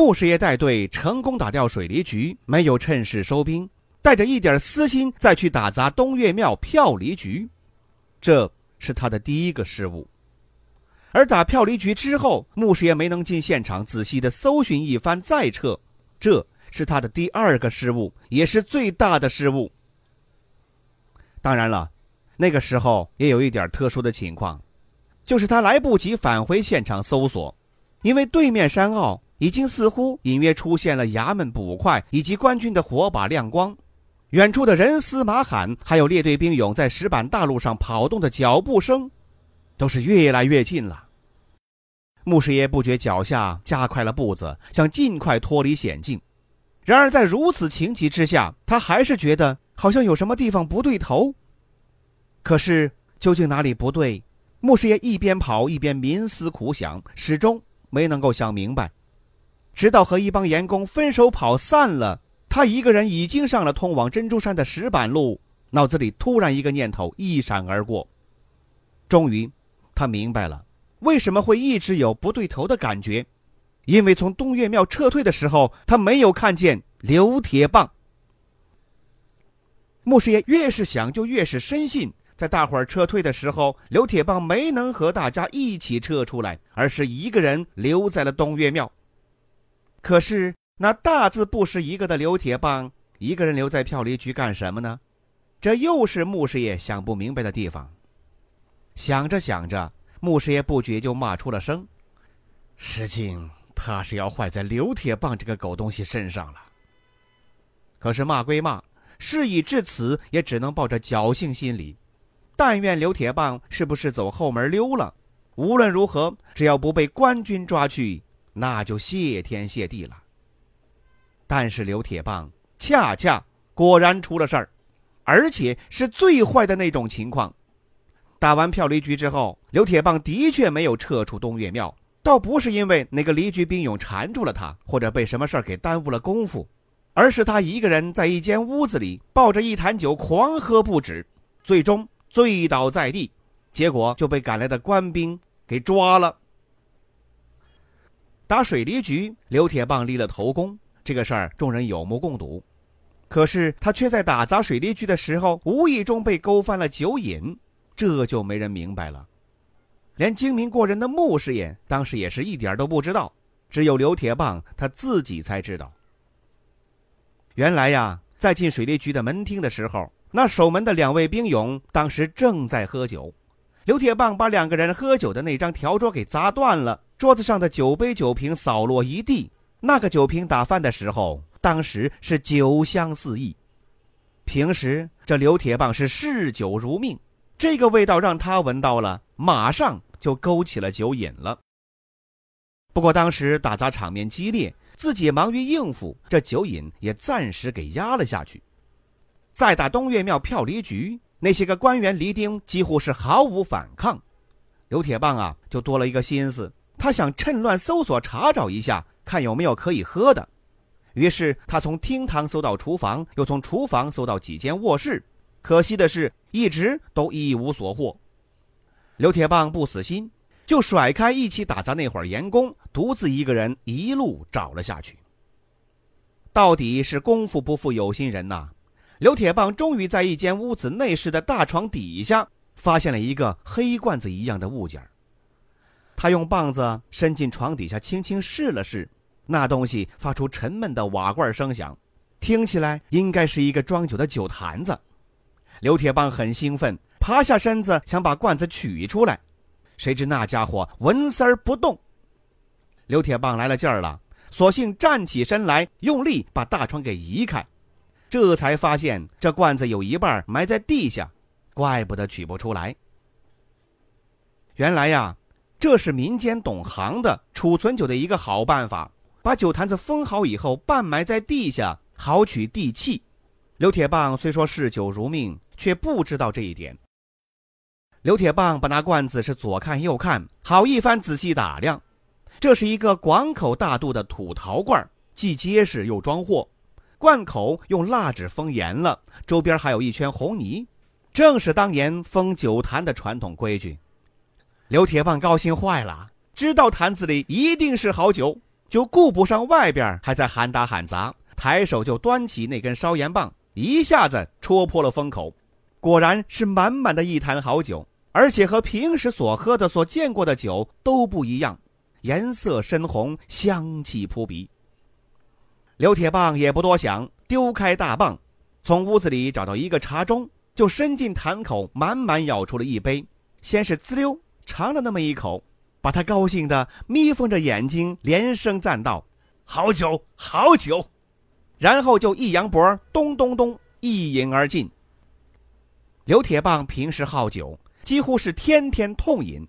穆师爷带队成功打掉水利局，没有趁势收兵，带着一点私心再去打砸东岳庙票离局，这是他的第一个失误。而打票离局之后，穆师爷没能进现场仔细的搜寻一番再撤，这是他的第二个失误，也是最大的失误。当然了，那个时候也有一点特殊的情况，就是他来不及返回现场搜索，因为对面山坳。已经似乎隐约出现了衙门捕快以及官军的火把亮光，远处的人嘶马喊，还有列队兵勇在石板大路上跑动的脚步声，都是越来越近了。穆师爷不觉脚下加快了步子，想尽快脱离险境。然而在如此情急之下，他还是觉得好像有什么地方不对头。可是究竟哪里不对？穆师爷一边跑一边冥思苦想，始终没能够想明白。直到和一帮员工分手跑散了，他一个人已经上了通往珍珠山的石板路，脑子里突然一个念头一闪而过。终于，他明白了为什么会一直有不对头的感觉，因为从东岳庙撤退的时候，他没有看见刘铁棒。穆师爷越是想，就越是深信，在大伙儿撤退的时候，刘铁棒没能和大家一起撤出来，而是一个人留在了东岳庙。可是那大字不识一个的刘铁棒，一个人留在票离局干什么呢？这又是穆师爷想不明白的地方。想着想着，穆师爷不觉就骂出了声：“事情怕是要坏在刘铁棒这个狗东西身上了。”可是骂归骂，事已至此，也只能抱着侥幸心理。但愿刘铁棒是不是走后门溜了？无论如何，只要不被官军抓去。那就谢天谢地了。但是刘铁棒恰恰果然出了事儿，而且是最坏的那种情况。打完票离局之后，刘铁棒的确没有撤出东岳庙，倒不是因为那个离局兵勇缠住了他，或者被什么事儿给耽误了功夫，而是他一个人在一间屋子里抱着一坛酒狂喝不止，最终醉倒在地，结果就被赶来的官兵给抓了。打水利局，刘铁棒立了头功，这个事儿众人有目共睹。可是他却在打砸水利局的时候，无意中被勾翻了酒瘾，这就没人明白了。连精明过人的穆师爷当时也是一点都不知道，只有刘铁棒他自己才知道。原来呀，在进水利局的门厅的时候，那守门的两位兵勇当时正在喝酒，刘铁棒把两个人喝酒的那张条桌给砸断了。桌子上的酒杯酒瓶扫落一地，那个酒瓶打翻的时候，当时是酒香四溢。平时这刘铁棒是嗜酒如命，这个味道让他闻到了，马上就勾起了酒瘾了。不过当时打砸场面激烈，自己忙于应付，这酒瘾也暂时给压了下去。再打东岳庙票离局，那些个官员离丁几乎是毫无反抗，刘铁棒啊就多了一个心思。他想趁乱搜索查找一下，看有没有可以喝的。于是他从厅堂搜到厨房，又从厨房搜到几间卧室。可惜的是，一直都一无所获。刘铁棒不死心，就甩开一起打杂那会儿员工，独自一个人一路找了下去。到底是功夫不负有心人呐！刘铁棒终于在一间屋子内室的大床底下，发现了一个黑罐子一样的物件他用棒子伸进床底下，轻轻试了试，那东西发出沉闷的瓦罐声响，听起来应该是一个装酒的酒坛子。刘铁棒很兴奋，爬下身子想把罐子取出来，谁知那家伙纹丝儿不动。刘铁棒来了劲儿了，索性站起身来，用力把大床给移开，这才发现这罐子有一半埋在地下，怪不得取不出来。原来呀。这是民间懂行的储存酒的一个好办法，把酒坛子封好以后，半埋在地下，好取地气。刘铁棒虽说嗜酒如命，却不知道这一点。刘铁棒把那罐子是左看右看，好一番仔细打量。这是一个广口大肚的土陶罐，既结实又装货。罐口用蜡纸封严了，周边还有一圈红泥，正是当年封酒坛的传统规矩。刘铁棒高兴坏了，知道坛子里一定是好酒，就顾不上外边还在喊打喊砸，抬手就端起那根烧盐棒，一下子戳破了封口，果然是满满的一坛好酒，而且和平时所喝的、所见过的酒都不一样。颜色深红，香气扑鼻。刘铁棒也不多想，丢开大棒，从屋子里找到一个茶盅，就伸进坛口，满满舀出了一杯。先是滋溜尝了那么一口，把他高兴的眯缝着眼睛，连声赞道：“好酒，好酒！”然后就一扬脖，咚咚咚一饮而尽。刘铁棒平时好酒，几乎是天天痛饮。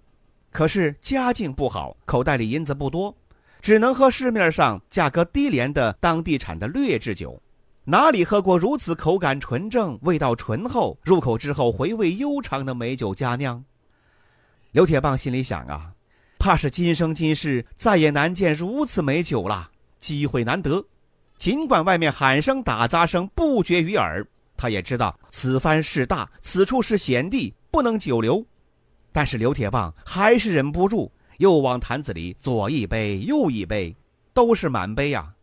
可是家境不好，口袋里银子不多，只能喝市面上价格低廉的当地产的劣质酒，哪里喝过如此口感纯正、味道醇厚、入口之后回味悠长的美酒佳酿？刘铁棒心里想啊，怕是今生今世再也难见如此美酒了，机会难得。尽管外面喊声打砸声不绝于耳，他也知道此番事大，此处是险地，不能久留。但是刘铁棒还是忍不住，又往坛子里左一杯右一杯，都是满杯呀。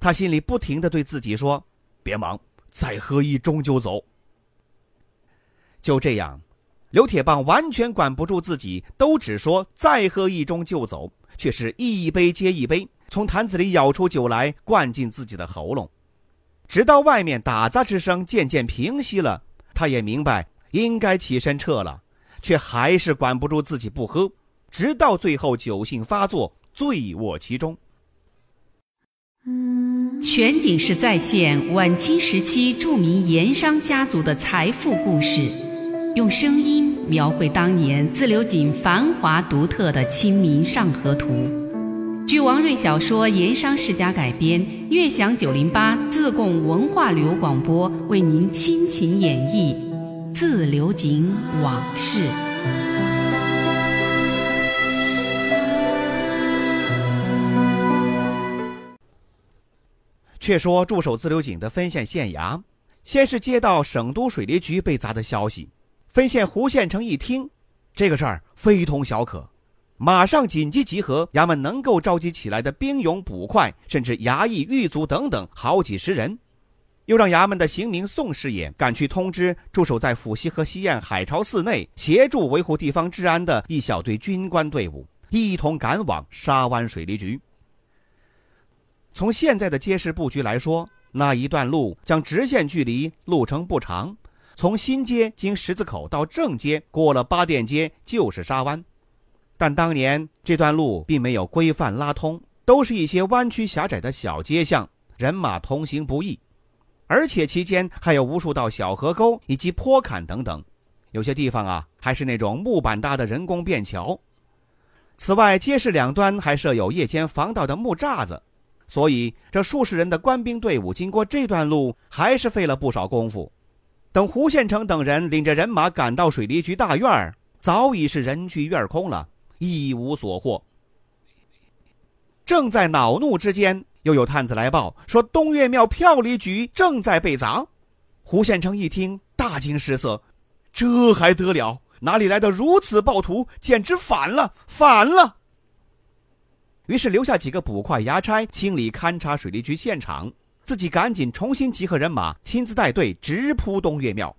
他心里不停的对自己说：“别忙，再喝一盅就走。”就这样，刘铁棒完全管不住自己，都只说再喝一盅就走，却是一杯接一杯从坛子里舀出酒来，灌进自己的喉咙。直到外面打砸之声渐渐平息了，他也明白应该起身撤了。却还是管不住自己不喝，直到最后酒性发作，醉卧其中。全景式再现晚清时期著名盐商家族的财富故事，用声音描绘当年自流井繁华独特的《清明上河图》。据王瑞小说《盐商世家》改编，悦享九零八自贡文化旅游广播为您倾情演绎。自流井往事。却说驻守自流井的分县县衙，先是接到省都水利局被砸的消息，分县胡县城一听，这个事儿非同小可，马上紧急集合衙门能够召集起来的兵勇捕快，甚至衙役狱卒等等好几十人。又让衙门的刑名宋师爷赶去通知驻守在府西和西苑海潮寺内协助维护地方治安的一小队军官队伍，一同赶往沙湾水利局。从现在的街市布局来说，那一段路将直线距离，路程不长。从新街经十字口到正街，过了八店街就是沙湾。但当年这段路并没有规范拉通，都是一些弯曲狭窄的小街巷，人马通行不易。而且期间还有无数道小河沟以及坡坎等等，有些地方啊还是那种木板搭的人工便桥。此外，街市两端还设有夜间防盗的木栅子，所以这数十人的官兵队伍经过这段路还是费了不少功夫。等胡县城等人领着人马赶到水利局大院儿，早已是人去院空了，一无所获。正在恼怒之间。又有探子来报说，东岳庙票礼局正在被砸。胡县城一听，大惊失色，这还得了？哪里来的如此暴徒？简直反了，反了！于是留下几个捕快衙差清理勘察水利局现场，自己赶紧重新集合人马，亲自带队直扑东岳庙。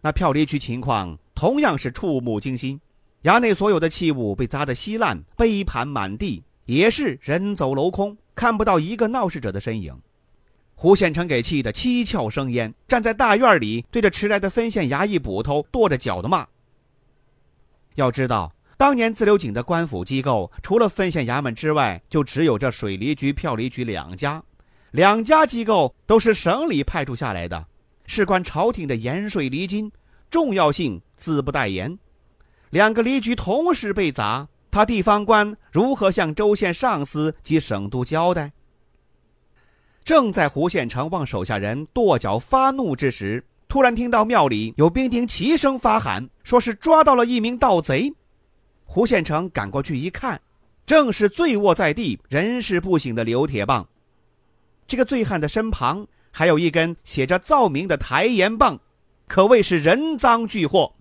那票离局情况同样是触目惊心，衙内所有的器物被砸得稀烂，杯盘满地，也是人走楼空。看不到一个闹事者的身影，胡县城给气得七窍生烟，站在大院里对着迟来的分县衙役捕头跺着脚的骂。要知道，当年自流井的官府机构，除了分县衙门之外，就只有这水利局、票离局两家，两家机构都是省里派出下来的，事关朝廷的盐税厘金，重要性自不待言。两个离局同时被砸，他地方官如何向州县上司及省督交代？正在胡县城望手下人跺脚发怒之时，突然听到庙里有兵丁齐声发喊，说是抓到了一名盗贼。胡县城赶过去一看，正是醉卧在地、人事不省的刘铁棒。这个醉汉的身旁还有一根写着“造名”的抬盐棒，可谓是人赃俱获。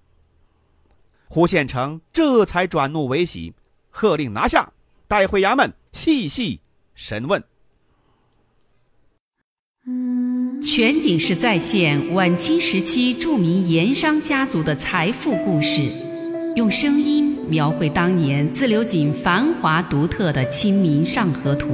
胡县城这才转怒为喜，喝令拿下，带回衙门细细审问。全景式再现晚清时期著名盐商家族的财富故事，用声音描绘当年自流井繁华独特的《清明上河图》。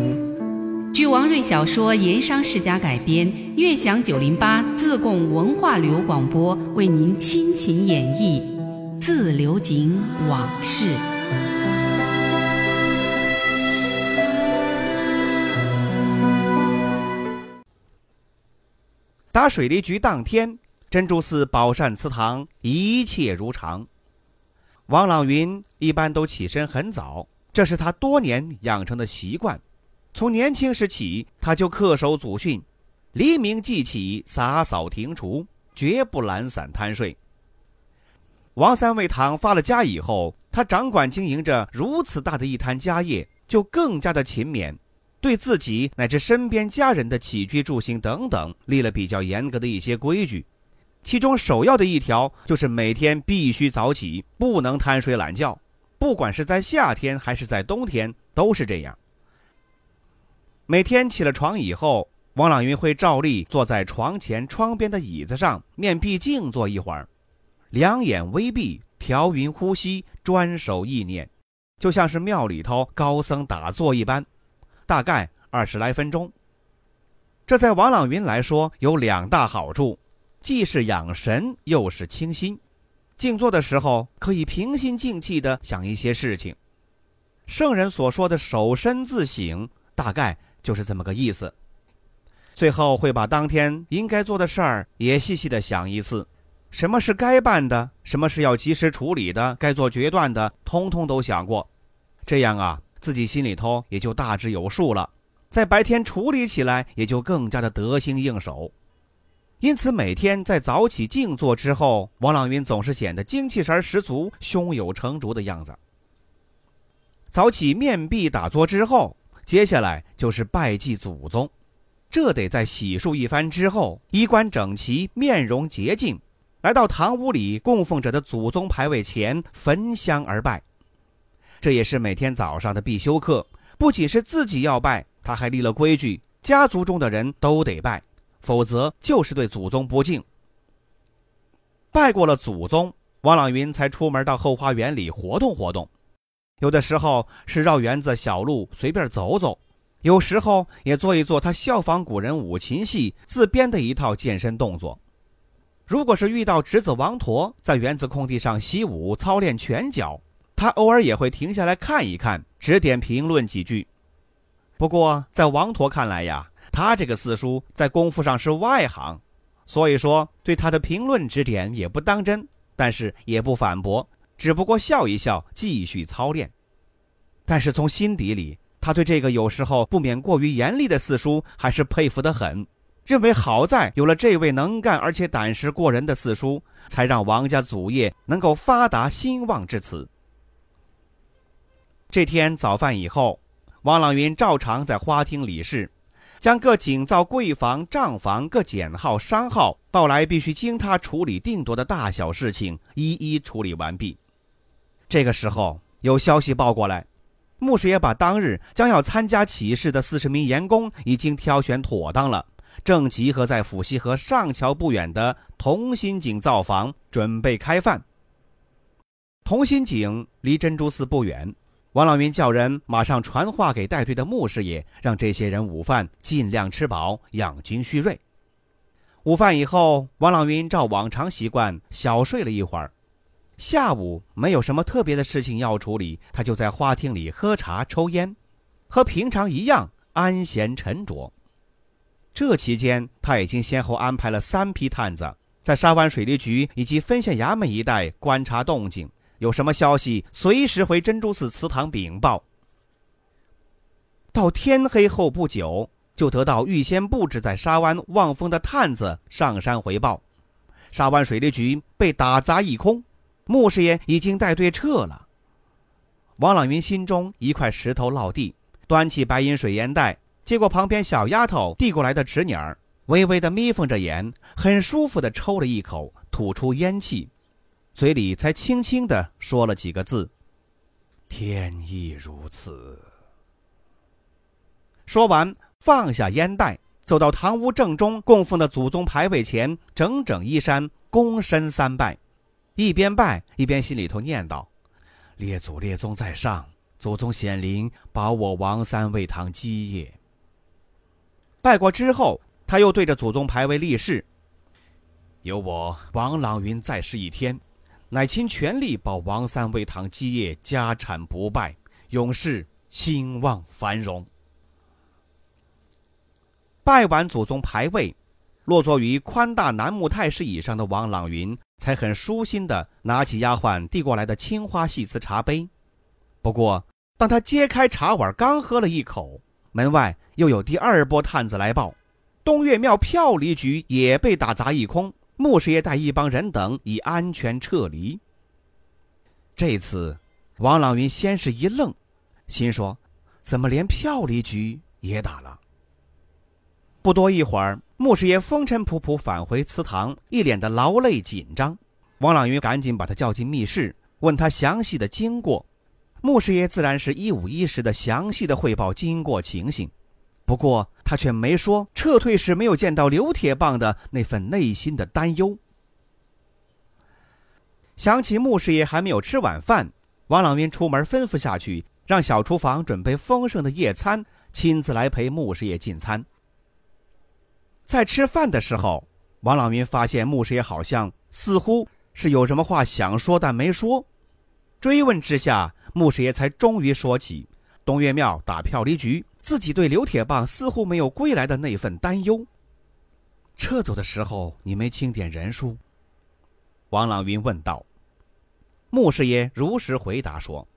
据王瑞小说《盐商世家》改编，悦享九零八自贡文化旅游广播为您倾情演绎《自流井往事》。打水利局当天，珍珠寺宝善祠堂一切如常。王朗云一般都起身很早，这是他多年养成的习惯。从年轻时起，他就恪守祖训：黎明即起，洒扫庭除，绝不懒散贪睡。王三味堂发了家以后，他掌管经营着如此大的一摊家业，就更加的勤勉。对自己乃至身边家人的起居住行等等立了比较严格的一些规矩，其中首要的一条就是每天必须早起，不能贪睡懒觉，不管是在夏天还是在冬天都是这样。每天起了床以后，王朗云会照例坐在床前窗边的椅子上，面壁静坐一会儿，两眼微闭，调匀呼吸，专守意念，就像是庙里头高僧打坐一般。大概二十来分钟。这在王朗云来说有两大好处，既是养神，又是清心。静坐的时候可以平心静气地想一些事情。圣人所说的“守身自省”，大概就是这么个意思。最后会把当天应该做的事儿也细细的想一次，什么是该办的，什么是要及时处理的，该做决断的，通通都想过。这样啊。自己心里头也就大致有数了，在白天处理起来也就更加的得心应手。因此，每天在早起静坐之后，王朗云总是显得精气神十足、胸有成竹的样子。早起面壁打坐之后，接下来就是拜祭祖宗，这得在洗漱一番之后，衣冠整齐，面容洁净，来到堂屋里供奉着的祖宗牌位前焚香而拜。这也是每天早上的必修课。不仅是自己要拜，他还立了规矩：家族中的人都得拜，否则就是对祖宗不敬。拜过了祖宗，王朗云才出门到后花园里活动活动。有的时候是绕园子小路随便走走，有时候也做一做他效仿古人五禽戏自编的一套健身动作。如果是遇到侄子王驼在园子空地上习武操练拳脚。他偶尔也会停下来看一看，指点评论几句。不过，在王驼看来呀，他这个四叔在功夫上是外行，所以说对他的评论指点也不当真，但是也不反驳，只不过笑一笑，继续操练。但是从心底里，他对这个有时候不免过于严厉的四叔还是佩服得很，认为好在有了这位能干而且胆识过人的四叔，才让王家祖业能够发达兴旺至此。这天早饭以后，王朗云照常在花厅理事，将各井灶、柜房、账房各简号、商号报来，必须经他处理定夺的大小事情，一一处理完毕。这个时候，有消息报过来，牧师爷把当日将要参加起事的四十名员工已经挑选妥当了，正集合在府西河上桥不远的同心井灶房，准备开饭。同心井离珍珠寺不远。王朗云叫人马上传话给带队的牧师爷，让这些人午饭尽量吃饱，养精蓄锐。午饭以后，王朗云照往常习惯小睡了一会儿。下午没有什么特别的事情要处理，他就在花厅里喝茶抽烟，和平常一样安闲沉着。这期间，他已经先后安排了三批探子，在沙湾水利局以及分县衙门一带观察动静。有什么消息随时回珍珠寺祠堂禀报。到天黑后不久，就得到预先布置在沙湾望风的探子上山回报，沙湾水利局被打砸一空，穆师爷已经带队撤了。王朗云心中一块石头落地，端起白银水烟袋，接过旁边小丫头递过来的纸捻儿，微微的眯缝着眼，很舒服的抽了一口，吐出烟气，嘴里才轻轻的说了几个字：“天意如此。”说完，放下烟袋，走到堂屋正中供奉的祖宗牌位前，整整衣衫，躬身三拜，一边拜一边心里头念叨。列祖列宗在上，祖宗显灵，保我王三位堂基业。拜过之后，他又对着祖宗牌位立誓：有我王朗云在世一天，乃倾全力保王三位堂基业家产不败，永世兴旺繁荣。拜完祖宗牌位，落座于宽大楠木太师椅上的王朗云。才很舒心的拿起丫鬟递过来的青花细瓷茶杯，不过当他揭开茶碗，刚喝了一口，门外又有第二波探子来报，东岳庙票离局也被打砸一空，穆师爷带一帮人等已安全撤离。这次，王朗云先是一愣，心说：怎么连票离局也打了？不多一会儿。穆师爷风尘仆仆返回祠堂，一脸的劳累紧张。王朗云赶紧把他叫进密室，问他详细的经过。穆师爷自然是一五一十的详细的汇报经过情形，不过他却没说撤退时没有见到刘铁棒的那份内心的担忧。想起穆师爷还没有吃晚饭，王朗云出门吩咐下去，让小厨房准备丰盛的夜餐，亲自来陪穆师爷进餐。在吃饭的时候，王朗云发现穆师爷好像似乎是有什么话想说，但没说。追问之下，穆师爷才终于说起东岳庙打票离局，自己对刘铁棒似乎没有归来的那份担忧。撤走的时候，你没清点人数？王朗云问道。穆师爷如实回答说：“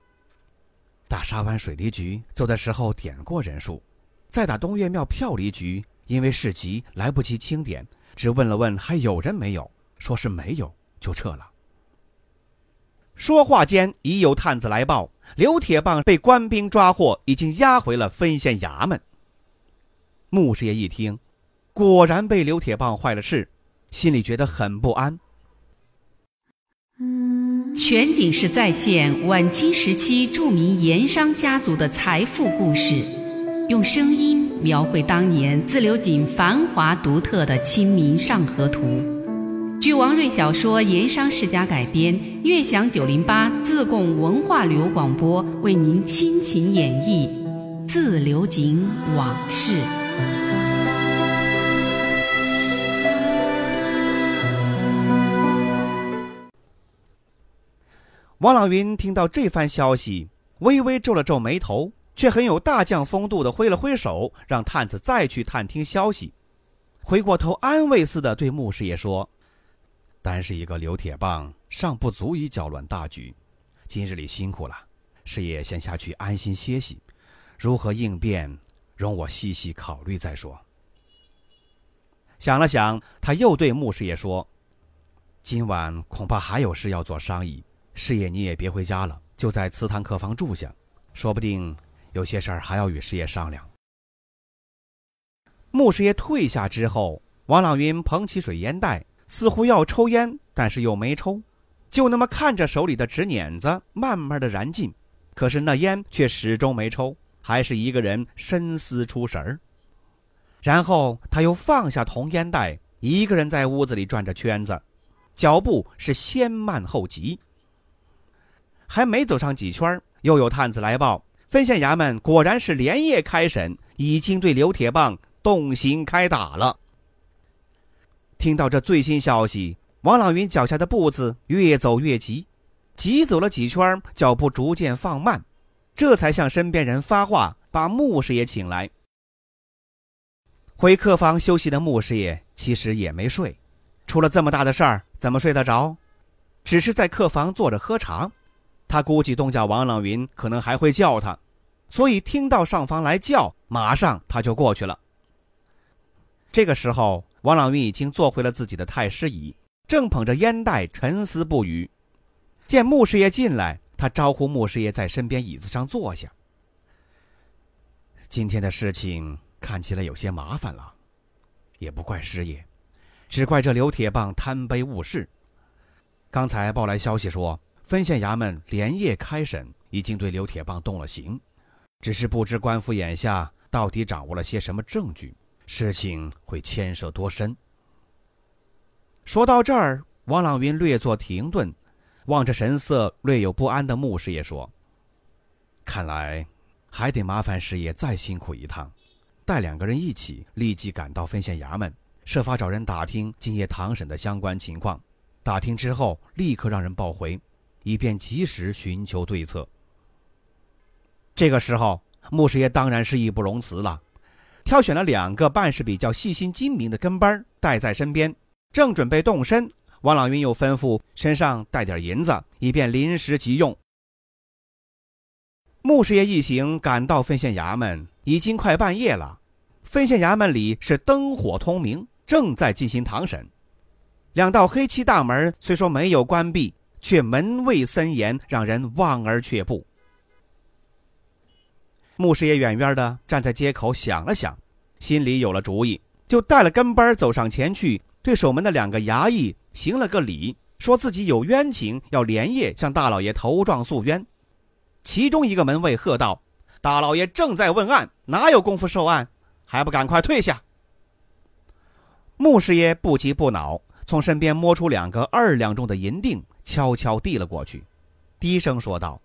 打沙湾水利局走的时候点过人数，再打东岳庙票离局。”因为事急来不及清点，只问了问还有人没有，说是没有就撤了。说话间，已有探子来报，刘铁棒被官兵抓获，已经押回了分县衙门。穆师爷一听，果然被刘铁棒坏了事，心里觉得很不安。全景式再现晚清时期著名盐商家族的财富故事，用声音。描绘当年自流井繁华独特的《清明上河图》，据王瑞小说《盐商世家》改编，悦享九零八自贡文化旅游广播为您倾情演绎《自流井往事》。王朗云听到这番消息，微微皱了皱眉头。却很有大将风度的挥了挥手，让探子再去探听消息。回过头安慰似的对穆师爷说：“单是一个刘铁棒，尚不足以搅乱大局。今日里辛苦了，师爷先下去安心歇息。如何应变，容我细细考虑再说。”想了想，他又对穆师爷说：“今晚恐怕还有事要做商议，师爷你也别回家了，就在祠堂客房住下，说不定。”有些事儿还要与师爷商量。穆师爷退下之后，王朗云捧起水烟袋，似乎要抽烟，但是又没抽，就那么看着手里的纸捻子慢慢的燃尽，可是那烟却始终没抽，还是一个人深思出神儿。然后他又放下铜烟袋，一个人在屋子里转着圈子，脚步是先慢后急。还没走上几圈，又有探子来报。分县衙门果然是连夜开审，已经对刘铁棒动刑开打了。听到这最新消息，王朗云脚下的步子越走越急，急走了几圈，脚步逐渐放慢，这才向身边人发话，把穆师爷请来。回客房休息的穆师爷其实也没睡，出了这么大的事儿，怎么睡得着？只是在客房坐着喝茶。他估计东家王朗云可能还会叫他，所以听到上方来叫，马上他就过去了。这个时候，王朗云已经坐回了自己的太师椅，正捧着烟袋沉思不语。见穆师爷进来，他招呼穆师爷在身边椅子上坐下。今天的事情看起来有些麻烦了，也不怪师爷，只怪这刘铁棒贪杯误事。刚才报来消息说，分县衙门连夜开审，已经对刘铁棒动了刑，只是不知官府眼下到底掌握了些什么证据，事情会牵涉多深。说到这儿，王朗云略作停顿。望着神色略有不安的穆师爷说：“看来还得麻烦师爷再辛苦一趟，带两个人一起立即赶到分县衙门，设法找人打听今夜堂审的相关情况。打听之后，立刻让人报回，以便及时寻求对策。”这个时候，穆师爷当然是义不容辞了，挑选了两个办事比较细心精明的跟班带在身边，正准备动身。王朗云又吩咐身上带点银子，以便临时急用。穆师爷一行赶到分县衙门，已经快半夜了。分县衙门里是灯火通明，正在进行堂审。两道黑漆大门虽说没有关闭，却门卫森严，让人望而却步。穆师爷远远的站在街口，想了想，心里有了主意，就带了跟班走上前去，对守门的两个衙役。行了个礼，说自己有冤情，要连夜向大老爷投状诉冤。其中一个门卫喝道：“大老爷正在问案，哪有功夫受案？还不赶快退下！”穆师爷不急不恼，从身边摸出两个二两重的银锭，悄悄递了过去，低声说道：“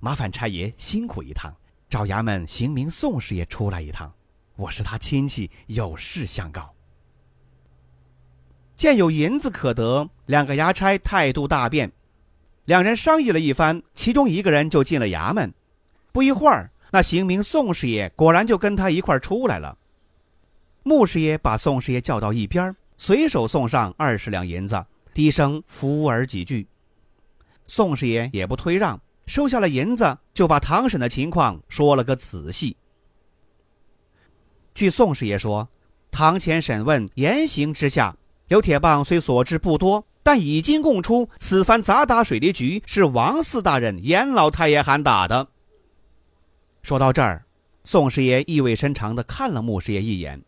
麻烦差爷辛苦一趟，找衙门刑名宋师爷出来一趟，我是他亲戚，有事相告。”见有银子可得，两个衙差态度大变。两人商议了一番，其中一个人就进了衙门。不一会儿，那刑名宋师爷果然就跟他一块出来了。穆师爷把宋师爷叫到一边，随手送上二十两银子，低声扶耳几句。宋师爷也不推让，收下了银子，就把堂审的情况说了个仔细。据宋师爷说，堂前审问严刑之下。刘铁棒虽所知不多，但已经供出此番砸打水利局是王四大人、严老太爷喊打的。说到这儿，宋师爷意味深长地看了穆师爷一眼，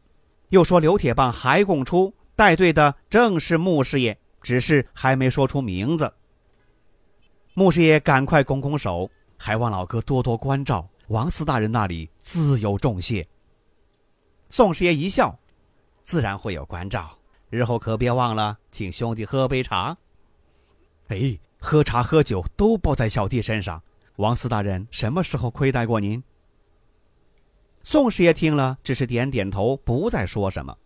又说：“刘铁棒还供出带队的正是穆师爷，只是还没说出名字。”穆师爷赶快拱拱手，还望老哥多多关照，王四大人那里自有重谢。宋师爷一笑：“自然会有关照。”日后可别忘了请兄弟喝杯茶。哎，喝茶喝酒都包在小弟身上。王四大人什么时候亏待过您？宋师爷听了，只是点点头，不再说什么。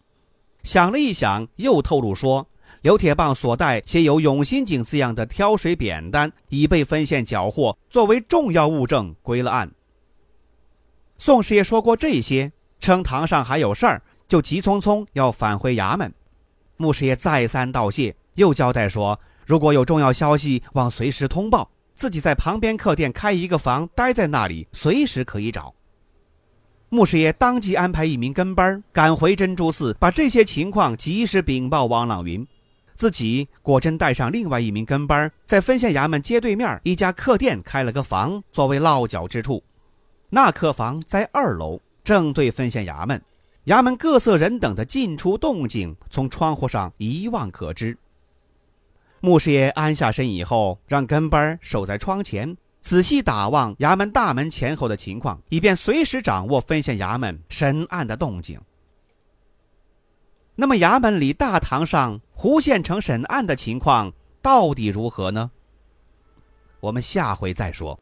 想了一想，又透露说：“刘铁棒所带写有‘永新井’字样的挑水扁担，已被分县缴获，作为重要物证归了案。”宋师爷说过这些，称堂上还有事儿，就急匆匆要返回衙门。穆师爷再三道谢，又交代说：“如果有重要消息，望随时通报。自己在旁边客店开一个房，待在那里，随时可以找。”穆师爷当即安排一名跟班赶回珍珠寺，把这些情况及时禀报王朗云。自己果真带上另外一名跟班，在分县衙门街对面一家客店开了个房，作为落脚之处。那客房在二楼，正对分县衙门。衙门各色人等的进出动静，从窗户上一望可知。穆师爷安下身以后，让跟班守在窗前，仔细打望衙门大门前后的情况，以便随时掌握分县衙门审案的动静。那么，衙门里大堂上胡县城审案的情况到底如何呢？我们下回再说。